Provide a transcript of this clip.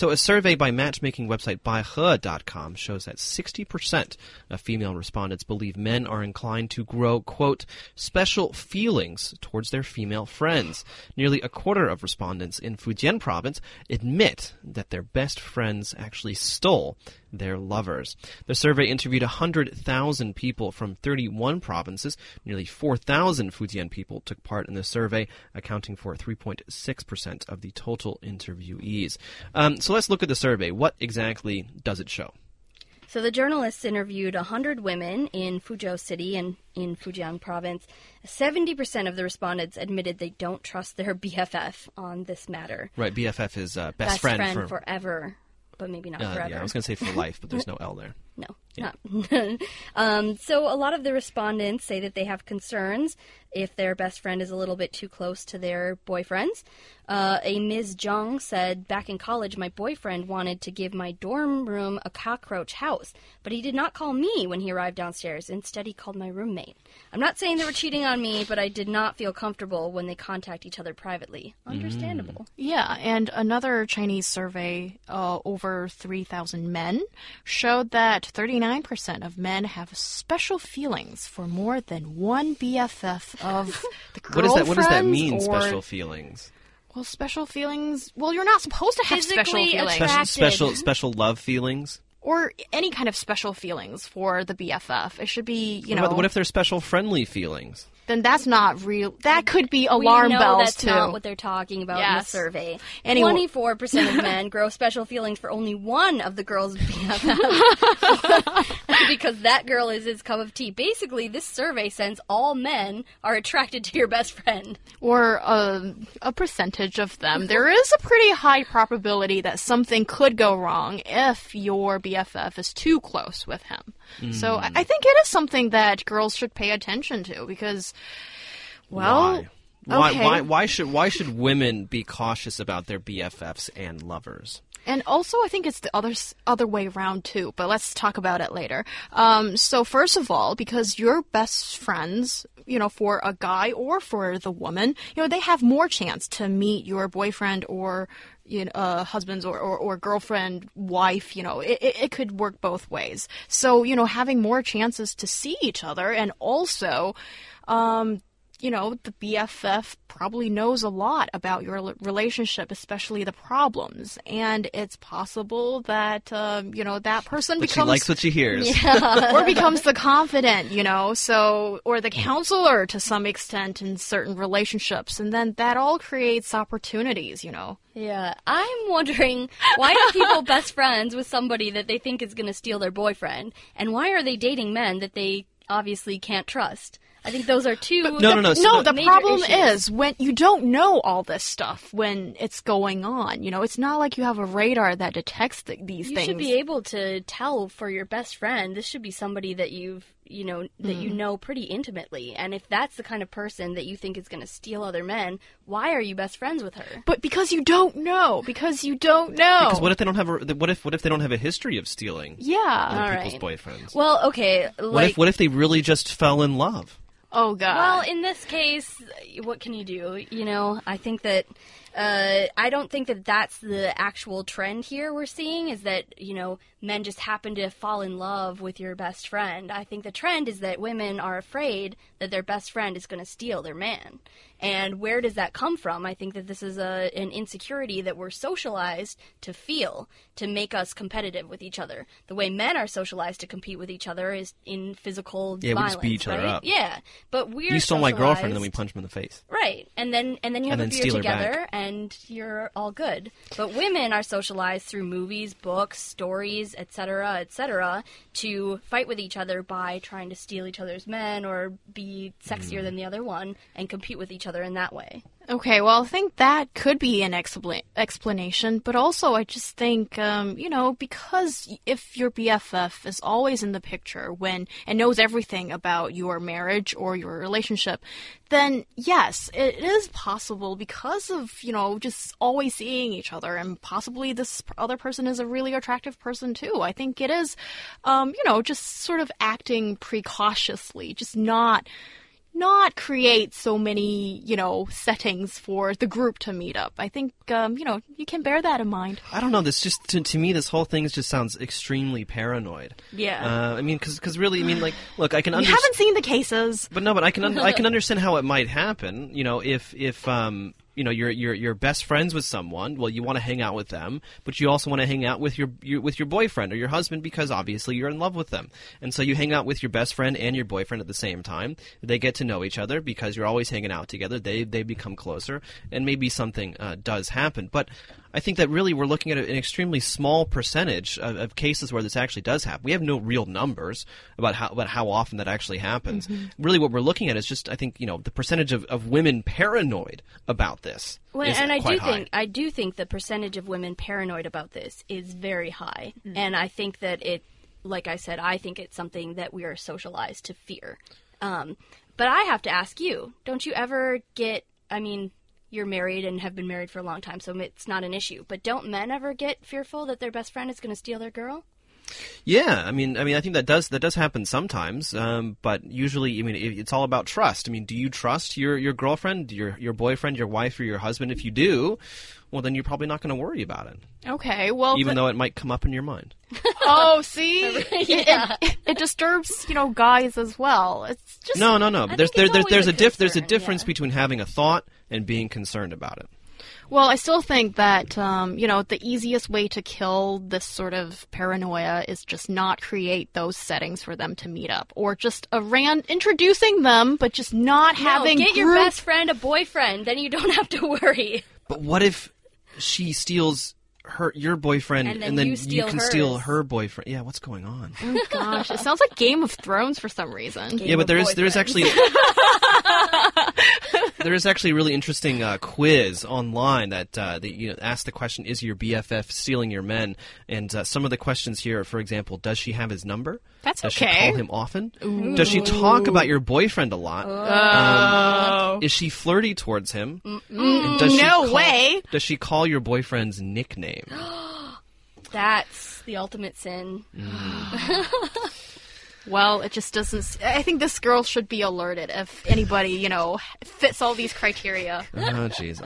So, a survey by matchmaking website Baihe.com shows that 60% of female respondents believe men are inclined to grow, quote, special feelings towards their female friends. Nearly a quarter of respondents in Fujian province admit that their best friends actually stole their lovers. The survey interviewed 100,000 people from 31 provinces. Nearly 4,000 Fujian people took part in the survey, accounting for 3.6% of the total interviewees. Um, so let's look at the survey. What exactly does it show? So the journalists interviewed 100 women in Fuzhou City and in Fujian province. 70% of the respondents admitted they don't trust their BFF on this matter. Right, BFF is uh, best, Best friend, friend for forever, but maybe not uh, forever. yeah, I was going to say for life, but there's no L there. No, not. um, so a lot of the respondents say that they have concerns if their best friend is a little bit too close to their boyfriends. Uh, a Ms. Zhang said, Back in college, my boyfriend wanted to give my dorm room a cockroach house, but he did not call me when he arrived downstairs. Instead, he called my roommate. I'm not saying they were cheating on me, but I did not feel comfortable when they contact each other privately. Understandable. Yeah, and another Chinese survey, uh, over 3,000 men, showed that 39% of men have special feelings for more than one BFF of the What is that? What does that mean? or- Special feelings. Well, special feelings. Well, you're not supposed to have special Physically feelings. Special, Attracted. special, special love feelings. or any kind of special feelings for the BFF. It should be, you What, know, about, what if they're special friendly feelings? Then that's not real. That could be alarm we know bells that's too. not what they're talking about in the survey. Twenty-four percent of men grow special feelings for only one of the girls' BFFs because that girl is his cup of tea. Basically, this survey says all men are attracted to your best friend. or a, a percentage of them. There is a pretty high probability that something could go wrong if your BFF is too close with him. So I, mm. I think it is something that girls should pay attention to because, well, why? Why, okay. why? Why should why should women be cautious about their BFFs and lovers? And also, I think it's the other other way around too. But let's talk about it later. Um, so first of all, because your best friends, you know, for a guy or for the woman, you know, they have more chance to meet your boyfriend or you know, uh, husband's or, or, or girlfriend, wife, you know, it, it, it could work both ways. So, you know, having more chances to see each other and also, um, you know, the BFF probably knows a lot about your relationship, especially the problems. And it's possible that, um, you know, that person But she becomes. likes what she hears. or becomes the confident, you know, so, or the counselor to some extent in certain relationships. And then that all creates opportunities, you know. Yeah, I'm wondering why are people best friends with somebody that they think is going to steal their boyfriend, and why are they dating men that they obviously can't trust? I think those are two. no, no, no. So no, the- the problem issues. is when you don't know all this stuff when it's going on. You know, it's not like you have a radar that detects th- these You things. should be able to tell for your best friend. This should be somebody that you've, you know, that Hmm. you know pretty intimately. And if that's the kind of person that you think is going to steal other men, why are you best friends with her? but because you don't know, because you don't know. Because what if they don't have a what if what if they don't have a history of stealing yeah. other people's right. boyfriends? Well, okay, what if what if they really just fell in love? Oh god. Well, in this case, what can you do? You know, I think that uh, I don't think that that's the actual trend here we're seeing is that, you know, men just happen to fall in love with your best friend. I think the trend is that women are afraid that their best friend is going to steal their man. And where does that come from? I think that this is a, an insecurity that we're socialized to feel to make us competitive with each other. The way men are socialized to compete with each other is in physical Yeah, we just beat each other right? up. Yeah, but we're you stole my girlfriend, and then we punch him in the face. Right, and then and then you have And a then beer steal her together. And you're all good. But women are socialized through movies, books, stories, etc., etc., to fight with each other by trying to steal each other's men or be sexier Mm. than the other one and compete with each other in that way. Okay, well, I think that could be an expla- explanation, but also I just think, um, you know, because if your BFF is always in the picture when and knows everything about your marriage or your relationship, then yes, it is possible because of you know just always seeing each other, and possibly this other person is a really attractive person too. I think it is, um, you know, just sort of acting precautiously, just not not create so many, you know, settings for the group to meet up. I think, um, you know, you can bear that in mind. I don't know. This just to, to me, this whole thing just sounds extremely paranoid. Yeah. Uh, I mean, because really, I mean, like, look, I can You haven't seen the cases. But no, but I can un- I can understand how it might happen. You know, if if um you know you're you're you're best friends with someone, well, you want to hang out with them, but you also want to hang out with your, your with your boyfriend or your husband because obviously you're in love with them, and so you hang out with your best friend and your boyfriend at the same time. They get to know each other because you're always hanging out together. They they become closer, and maybe something uh, does happen, but. I think that really we're looking at an extremely small percentage of, of cases where this actually does happen. We have no real numbers about how about how often that actually happens. Really, what we're looking at is just I think you know the percentage of, of women paranoid about this. Well, is and I do high. think I do think the percentage of women paranoid about this is very high, and I think that it, like I said, I think it's something that we are socialized to fear. Um, but I have to ask you: Don't you ever get? I mean, you're married and have been married for a long time, so it's not an issue. But don't men ever get fearful that their best friend is going to steal their girl? Yeah, I mean, I mean, I think that does that does happen sometimes, um, but usually, I mean, it, it's all about trust. I mean, do you trust your your girlfriend, your your boyfriend, your wife, or your husband? If you do, well, then you're probably not going to worry about it, Okay, well, even the- though it might come up in your mind. Oh, see, Yeah. it, it disturbs you know guys as well. It's just No, no, no. I There's there, there's there's a a diff there's a difference yeah. between having a thought and being concerned about it. Well, I still think that um, you know the easiest way to kill this sort of paranoia is just not create those settings for them to meet up, or just a ran introducing them, but just not having no, get your best friend a boyfriend, then you don't have to worry. But what if she steals her your boyfriend And then you you steal can steal her boyfriend? Yeah, what's going on? Oh, gosh, it sounds like Game of Thrones for some reason. yeah, but there's there's actually there is actually a really interesting uh, quiz online that uh, that you know asks the question: Is your BFF stealing your men? And uh, some of the questions here, for example, does she have his number? That's does okay. she call him often? Ooh. Does she talk about your boyfriend a lot? Um, is she flirty towards him? Does no call- way. Does she call your boyfriend's nickname? That's the ultimate sin. Well, it just doesn't. I think this girl should be alerted if anybody you know fits all these criteria. oh, jeez.